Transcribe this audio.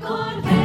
corvette.